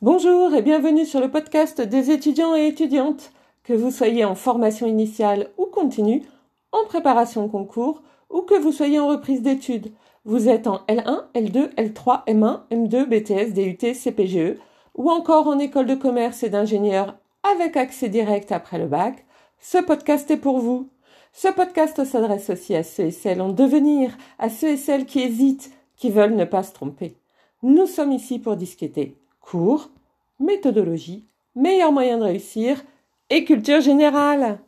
Bonjour et bienvenue sur le podcast des étudiants et étudiantes. Que vous soyez en formation initiale ou continue, en préparation concours ou que vous soyez en reprise d'études. Vous êtes en L1, L2, L3, M1, M2, BTS, DUT, CPGE ou encore en école de commerce et d'ingénieur avec accès direct après le bac. Ce podcast est pour vous. Ce podcast s'adresse aussi à ceux et celles en devenir, à ceux et celles qui hésitent, qui veulent ne pas se tromper. Nous sommes ici pour discuter cours, méthodologie, meilleur moyen de réussir et culture générale.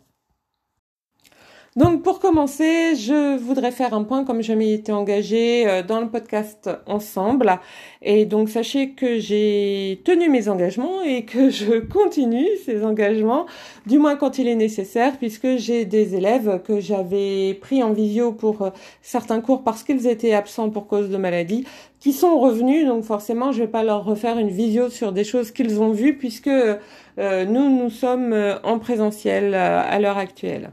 Donc pour commencer, je voudrais faire un point comme je m'y étais engagée euh, dans le podcast ensemble. Et donc sachez que j'ai tenu mes engagements et que je continue ces engagements, du moins quand il est nécessaire, puisque j'ai des élèves que j'avais pris en visio pour euh, certains cours parce qu'ils étaient absents pour cause de maladie, qui sont revenus. Donc forcément, je vais pas leur refaire une visio sur des choses qu'ils ont vues, puisque euh, nous, nous sommes en présentiel à l'heure actuelle.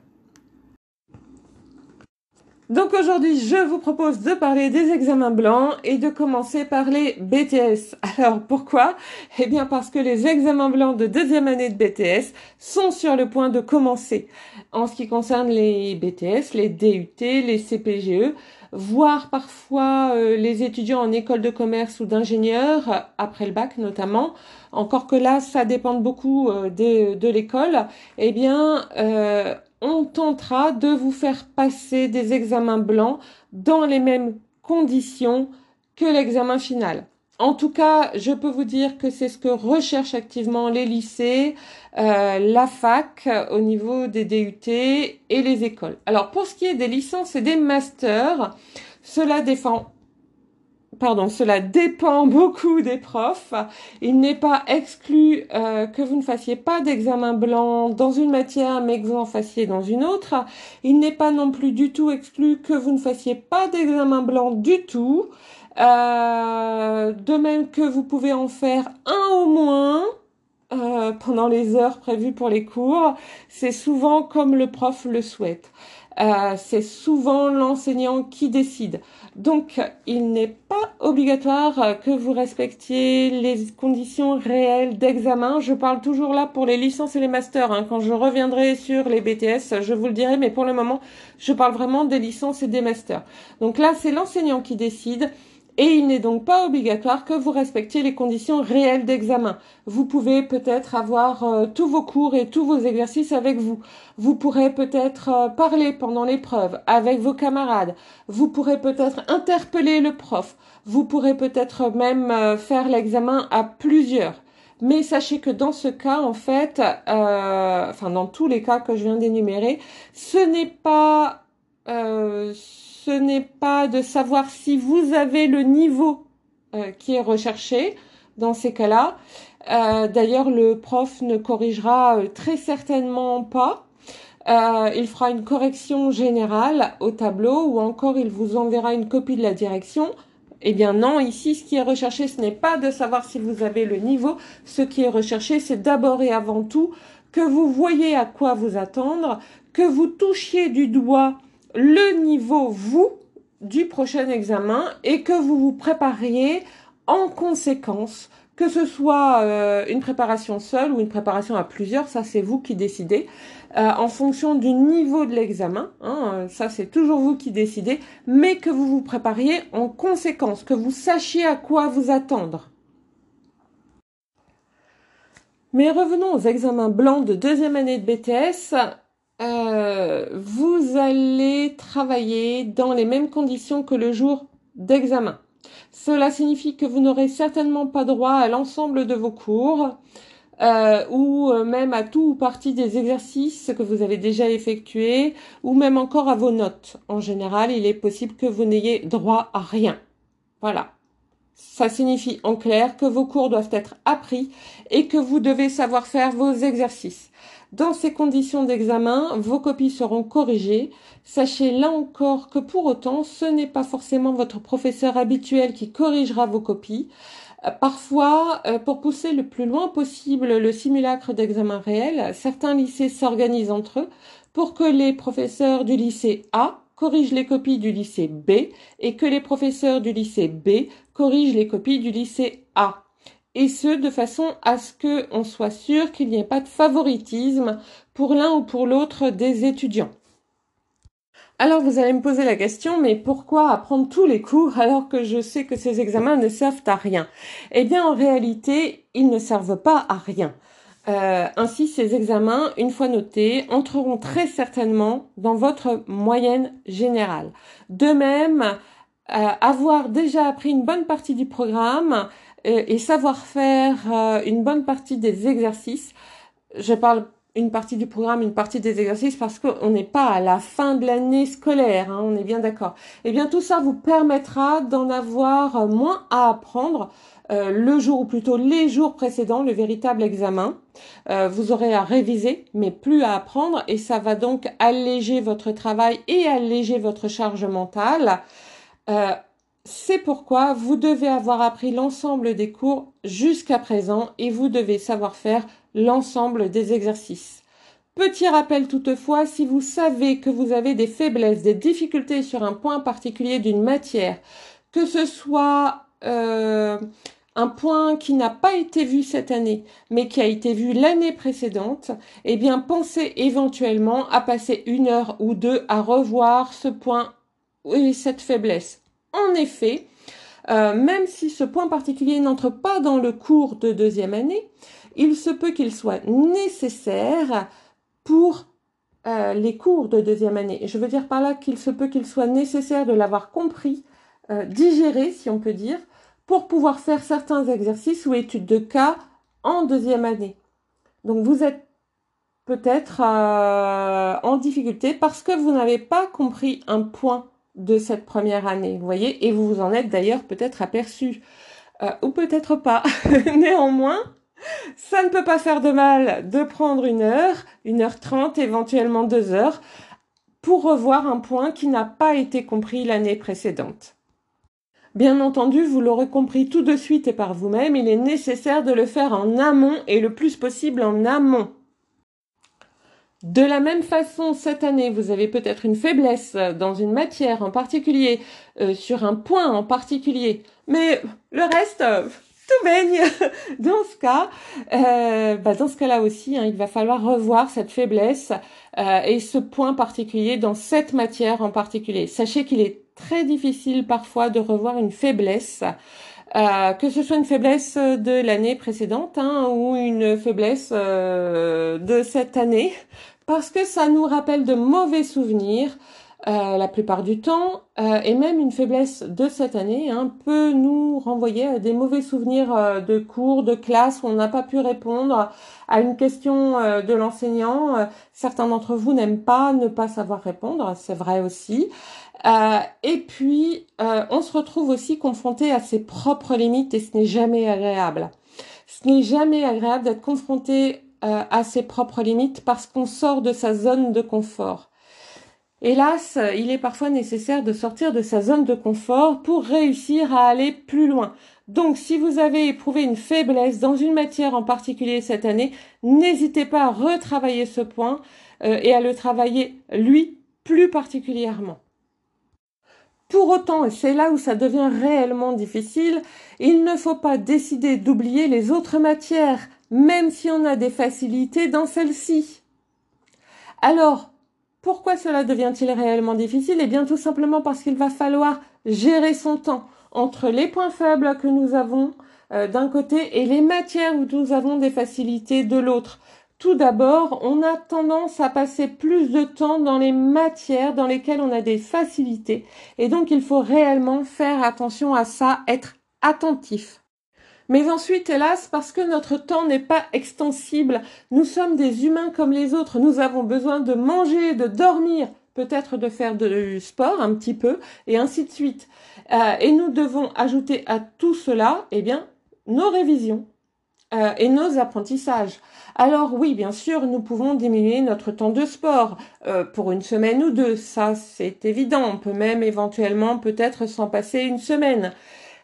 Donc aujourd'hui, je vous propose de parler des examens blancs et de commencer par les BTS. Alors pourquoi? Eh bien parce que les examens blancs de deuxième année de BTS sont sur le point de commencer. En ce qui concerne les BTS, les DUT, les CPGE, voire parfois euh, les étudiants en école de commerce ou d'ingénieur, après le bac notamment, encore que là, ça dépend beaucoup euh, de, de l'école, eh bien, euh, on tentera de vous faire passer des examens blancs dans les mêmes conditions que l'examen final. En tout cas, je peux vous dire que c'est ce que recherchent activement les lycées, euh, la fac au niveau des DUT et les écoles. Alors pour ce qui est des licences et des masters, cela défend pardon, cela dépend beaucoup des profs. Il n'est pas exclu euh, que vous ne fassiez pas d'examen blanc dans une matière, mais que vous en fassiez dans une autre. Il n'est pas non plus du tout exclu que vous ne fassiez pas d'examen blanc du tout. Euh, de même que vous pouvez en faire un au moins. Euh, pendant les heures prévues pour les cours, c'est souvent comme le prof le souhaite. Euh, c'est souvent l'enseignant qui décide. Donc, il n'est pas obligatoire que vous respectiez les conditions réelles d'examen. Je parle toujours là pour les licences et les masters. Hein. Quand je reviendrai sur les BTS, je vous le dirai, mais pour le moment, je parle vraiment des licences et des masters. Donc là, c'est l'enseignant qui décide et il n'est donc pas obligatoire que vous respectiez les conditions réelles d'examen. Vous pouvez peut-être avoir euh, tous vos cours et tous vos exercices avec vous. Vous pourrez peut-être euh, parler pendant l'épreuve avec vos camarades. Vous pourrez peut-être interpeller le prof. Vous pourrez peut-être même euh, faire l'examen à plusieurs. Mais sachez que dans ce cas, en fait, enfin dans tous les cas que je viens d'énumérer, ce n'est pas ce n'est pas de savoir si vous avez le niveau euh, qui est recherché dans ces cas-là. Euh, d'ailleurs, le prof ne corrigera euh, très certainement pas. il fera une correction générale au tableau ou encore il vous enverra une copie de la direction. Eh bien non, ici, ce qui est recherché, ce n'est pas de savoir si vous avez le niveau. Ce qui est recherché, c'est d'abord et avant tout que vous voyez à quoi vous attendre, que vous touchiez du doigt le niveau, vous, du prochain examen et que vous vous prépariez en conséquence, que ce soit euh, une préparation seule ou une préparation à plusieurs, ça c'est vous qui décidez, euh, en fonction du niveau de l'examen, hein, ça c'est toujours vous qui décidez, mais que vous vous prépariez en conséquence, que vous sachiez à quoi vous attendre. Mais revenons aux examens blancs de deuxième année de BTS. Euh, vous allez travailler dans les mêmes conditions que le jour d'examen. Cela signifie que vous n'aurez certainement pas droit à l'ensemble de vos cours euh, ou euh, même à tout ou partie des exercices que vous avez déjà effectués ou même encore à vos notes. En général, il est possible que vous n'ayez droit à rien. Voilà. Ça signifie en clair que vos cours doivent être appris et que vous devez savoir faire vos exercices. Dans ces conditions d'examen, vos copies seront corrigées. Sachez là encore que pour autant, ce n'est pas forcément votre professeur habituel qui corrigera vos copies. Euh, parfois, euh, pour pousser le plus loin possible le simulacre d'examen réel, certains lycées s'organisent entre eux pour que les professeurs du lycée A corrigent les copies du lycée B et que les professeurs du lycée B corrigent les copies du lycée A. et ce de façon à ce que on soit sûr qu'il n'y ait pas de favoritisme pour l'un ou pour l'autre des étudiants. Alors vous allez me poser la question, mais pourquoi apprendre tous les cours alors que je sais que ces examens ne servent à rien? Eh bien en réalité, ils ne servent pas à rien. Euh, ainsi, ces examens, une fois notés, entreront très certainement dans votre moyenne générale. De même, avoir déjà appris une bonne partie du programme euh, et savoir faire une bonne partie des exercices, je parle une partie du programme, une partie des exercices parce qu'on n'est pas à la fin de l'année scolaire, hein, on est bien d'accord. Eh bien tout ça vous permettra d'en avoir moins à apprendre euh, le jour ou plutôt les jours précédents, le véritable examen. Euh, vous aurez à réviser mais plus à apprendre et ça va donc alléger votre travail et alléger votre charge mentale. Euh, c'est pourquoi vous devez avoir appris l'ensemble des cours jusqu'à présent et vous devez savoir faire l'ensemble des exercices. Petit rappel toutefois, si vous savez que vous avez des faiblesses, des difficultés sur un point particulier d'une matière, que ce soit euh, un point qui n'a pas été vu cette année, mais qui a été vu l'année précédente, eh bien pensez éventuellement à passer une heure ou deux à revoir ce point et cette faiblesse. En effet, euh, même si ce point particulier n'entre pas dans le cours de deuxième année, il se peut qu'il soit nécessaire pour euh, les cours de deuxième année. Je veux dire par là qu'il se peut qu'il soit nécessaire de l'avoir compris, euh, digéré, si on peut dire, pour pouvoir faire certains exercices ou études de cas en deuxième année. Donc vous êtes peut-être en difficulté parce que vous n'avez pas compris un point de cette première année, vous voyez, et vous vous en êtes d'ailleurs peut-être aperçu, ou peut-être pas. Néanmoins, ça ne peut pas faire de mal de prendre une heure, une heure trente, éventuellement deux heures, pour revoir un point qui n'a pas été compris l'année précédente. Bien entendu, vous l'aurez compris tout de suite et par vous-même, il est nécessaire de le faire en amont et le plus possible en amont. De la même façon, cette année, vous avez peut-être une faiblesse dans une matière en particulier, euh, sur un point en particulier, mais le reste, tout baigne. Dans ce cas, euh, bah dans ce cas-là aussi, hein, il va falloir revoir cette faiblesse euh, et ce point particulier dans cette matière en particulier. Sachez qu'il est très difficile parfois de revoir une faiblesse. Euh, que ce soit une faiblesse de l'année précédente hein, ou une faiblesse euh, de cette année, parce que ça nous rappelle de mauvais souvenirs, euh, la plupart du temps, euh, et même une faiblesse de cette année hein, peut nous renvoyer à des mauvais souvenirs euh, de cours, de classe où on n'a pas pu répondre à une question de l'enseignant. certains d'entre vous n'aiment pas ne pas savoir répondre, c'est vrai aussi. Et puis, on se retrouve aussi confronté à ses propres limites et ce n'est jamais agréable. Ce n'est jamais agréable d'être confronté à ses propres limites parce qu'on sort de sa zone de confort. Hélas, il est parfois nécessaire de sortir de sa zone de confort pour réussir à aller plus loin. Donc, si vous avez éprouvé une faiblesse dans une matière en particulier cette année, n'hésitez pas à retravailler ce point euh, et à le travailler, lui, plus particulièrement. Pour autant, et c'est là où ça devient réellement difficile, il ne faut pas décider d'oublier les autres matières, même si on a des facilités dans celles-ci. Alors, pourquoi cela devient-il réellement difficile? Eh bien tout simplement parce qu'il va falloir gérer son temps entre les points faibles que nous avons euh, d'un côté et les matières où nous avons des facilités de l'autre. Tout d'abord, on a tendance à passer plus de temps dans les matières dans lesquelles on a des facilités et donc il faut réellement faire attention à ça, être attentif. Mais ensuite, hélas, parce que notre temps n'est pas extensible, nous sommes des humains comme les autres, nous avons besoin de manger, de dormir, peut-être de faire du sport un petit peu, et ainsi de suite. Euh, et nous devons ajouter à tout cela, eh bien, nos révisions euh, et nos apprentissages. Alors oui, bien sûr, nous pouvons diminuer notre temps de sport euh, pour une semaine ou deux, ça c'est évident. On peut même éventuellement peut-être s'en passer une semaine.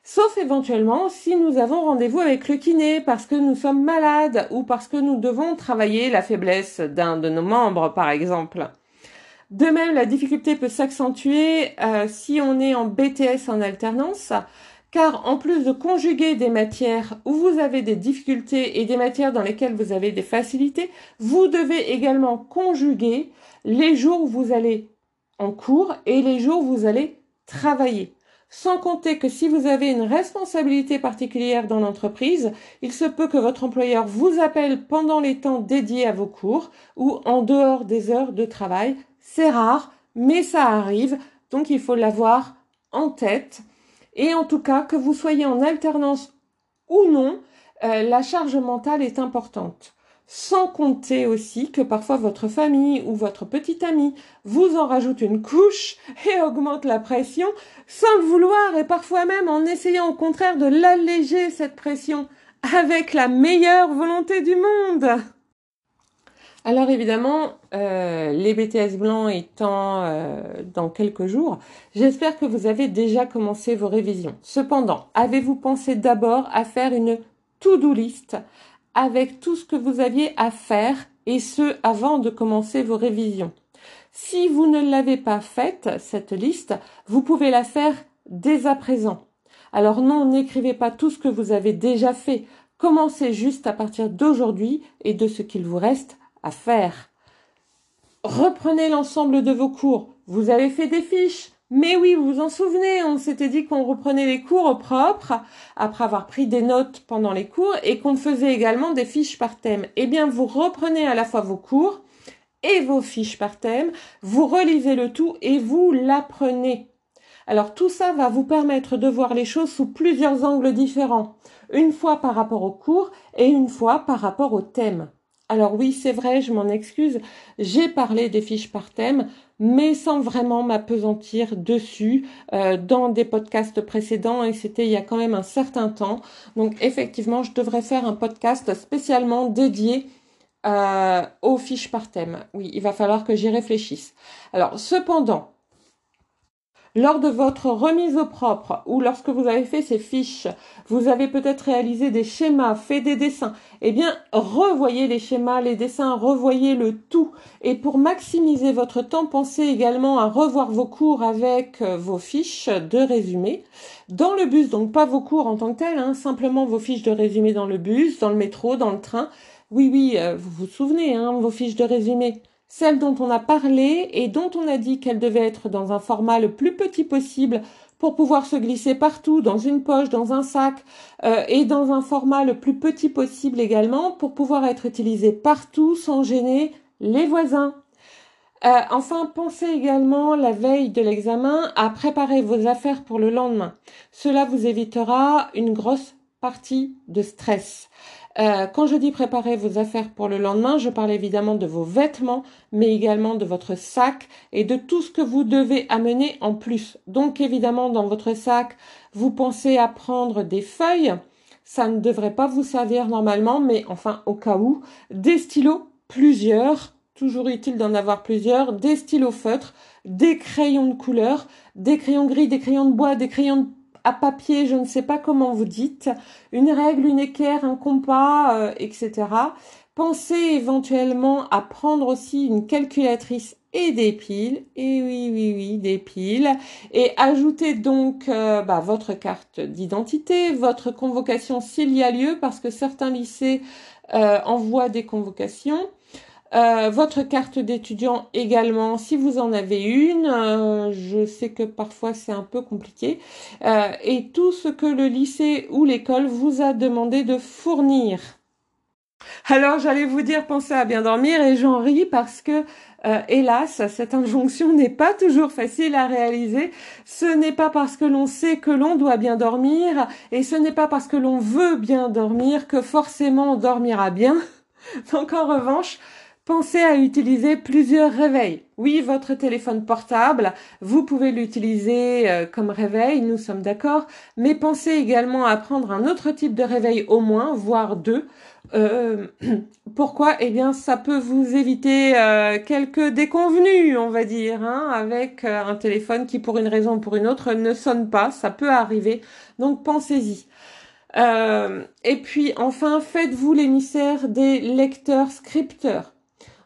Sauf éventuellement si nous avons rendez-vous avec le kiné parce que nous sommes malades ou parce que nous devons travailler la faiblesse d'un de nos membres, par exemple. De même, la difficulté peut s'accentuer euh, si on est en BTS en alternance, car en plus de conjuguer des matières où vous avez des difficultés et des matières dans lesquelles vous avez des facilités, vous devez également conjuguer les jours où vous allez en cours et les jours où vous allez travailler. Sans compter que si vous avez une responsabilité particulière dans l'entreprise, il se peut que votre employeur vous appelle pendant les temps dédiés à vos cours ou en dehors des heures de travail. C'est rare, mais ça arrive, donc il faut l'avoir en tête. Et en tout cas, que vous soyez en alternance ou non, euh, la charge mentale est importante. Sans compter aussi que parfois votre famille ou votre petit ami vous en rajoute une couche et augmente la pression sans le vouloir et parfois même en essayant au contraire de l'alléger cette pression avec la meilleure volonté du monde. Alors évidemment, euh, les BTS blancs étant euh, dans quelques jours, j'espère que vous avez déjà commencé vos révisions. Cependant, avez-vous pensé d'abord à faire une to-do list avec tout ce que vous aviez à faire et ce avant de commencer vos révisions? Si vous ne l'avez pas faite, cette liste, vous pouvez la faire dès à présent. Alors non, n'écrivez pas tout ce que vous avez déjà fait. Commencez juste à partir d'aujourd'hui et de ce qu'il vous reste à faire. Reprenez l'ensemble de vos cours. Vous avez fait des fiches. Mais oui, vous vous en souvenez, on s'était dit qu'on reprenait les cours au propre, après avoir pris des notes pendant les cours, et qu'on faisait également des fiches par thème. Eh bien, vous reprenez à la fois vos cours et vos fiches par thème, vous relisez le tout et vous l'apprenez. Alors tout ça va vous permettre de voir les choses sous plusieurs angles différents, une fois par rapport au cours et une fois par rapport au thème. Alors oui, c'est vrai, je m'en excuse, j'ai parlé des fiches par thème, mais sans vraiment m'apesantir dessus euh, dans des podcasts précédents et c'était il y a quand même un certain temps. Donc effectivement, je devrais faire un podcast spécialement dédié euh, aux fiches par thème. Oui, il va falloir que j'y réfléchisse. Alors cependant, lors de votre remise au propre ou lorsque vous avez fait ces fiches, vous avez peut-être réalisé des schémas, fait des dessins. Eh bien, revoyez les schémas, les dessins, revoyez le tout. Et pour maximiser votre temps, pensez également à revoir vos cours avec euh, vos fiches de résumé. Dans le bus, donc pas vos cours en tant que tels, hein, simplement vos fiches de résumé dans le bus, dans le métro, dans le train. Oui, oui, euh, vous vous souvenez, hein, vos fiches de résumé celle dont on a parlé et dont on a dit qu'elle devait être dans un format le plus petit possible pour pouvoir se glisser partout, dans une poche, dans un sac, euh, et dans un format le plus petit possible également, pour pouvoir être utilisée partout sans gêner les voisins. Euh, enfin, pensez également la veille de l'examen à préparer vos affaires pour le lendemain. Cela vous évitera une grosse partie de stress. Euh, quand je dis préparer vos affaires pour le lendemain, je parle évidemment de vos vêtements, mais également de votre sac et de tout ce que vous devez amener en plus. Donc évidemment, dans votre sac, vous pensez à prendre des feuilles. Ça ne devrait pas vous servir normalement, mais enfin au cas où, des stylos, plusieurs, toujours utile d'en avoir plusieurs, des stylos feutres, des crayons de couleur, des crayons gris, des crayons de bois, des crayons de à papier, je ne sais pas comment vous dites, une règle, une équerre, un compas, euh, etc. Pensez éventuellement à prendre aussi une calculatrice et des piles, et oui, oui, oui, des piles, et ajoutez donc euh, bah, votre carte d'identité, votre convocation s'il y a lieu, parce que certains lycées euh, envoient des convocations. Euh, votre carte d'étudiant également, si vous en avez une. Euh, je sais que parfois c'est un peu compliqué. Euh, et tout ce que le lycée ou l'école vous a demandé de fournir. Alors j'allais vous dire pensez à bien dormir et j'en ris parce que hélas cette injonction n'est pas toujours facile à réaliser. Ce n'est pas parce que l'on sait que l'on doit bien dormir et ce n'est pas parce que l'on veut bien dormir que forcément on dormira bien. Donc en revanche, Pensez à utiliser plusieurs réveils. Oui, votre téléphone portable, vous pouvez l'utiliser euh, comme réveil, nous sommes d'accord, mais pensez également à prendre un autre type de réveil au moins, voire deux. Euh, pourquoi? Eh bien, ça peut vous éviter euh, quelques déconvenus, on va dire, hein, avec un téléphone qui, pour une raison ou pour une autre, ne sonne pas. Ça peut arriver. Donc, pensez-y. et puis, enfin, faites-vous l'émissaire des lecteurs scripteurs.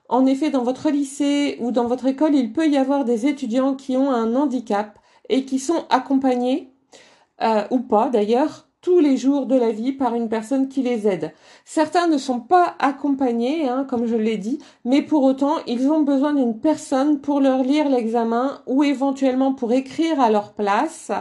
En effet, dans votre lycée ou dans votre école, il peut y avoir des étudiants qui ont un handicap et qui sont accompagnés euh, ou pas d'ailleurs, tous les jours de la vie par une personne qui les aide. Certains ne sont pas accompagnés, hein, comme je l'ai dit, mais pour autant, ils ont besoin d'une personne pour leur lire l'examen ou éventuellement pour écrire à leur place.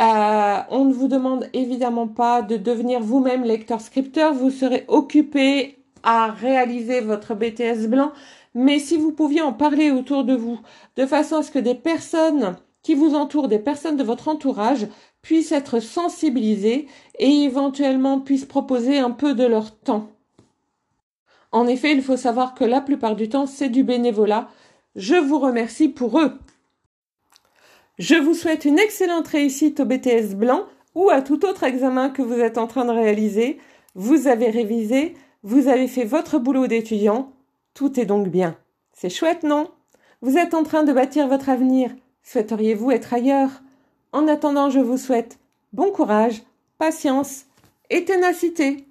Euh, on ne vous demande évidemment pas de devenir vous-même lecteur-scripteur, vous serez occupé à réaliser votre BTS blanc, mais si vous pouviez en parler autour de vous, de façon à ce que des personnes qui vous entourent, des personnes de votre entourage, puissent être sensibilisées et éventuellement puissent proposer un peu de leur temps. En effet, il faut savoir que la plupart du temps, c'est du bénévolat. Je vous remercie pour eux. Je vous souhaite une excellente réussite au BTS blanc ou à tout autre examen que vous êtes en train de réaliser. Vous avez révisé, vous avez fait votre boulot d'étudiant. Tout est donc bien. C'est chouette, non? Vous êtes en train de bâtir votre avenir. Souhaiteriez-vous être ailleurs? En attendant, je vous souhaite bon courage, patience et ténacité.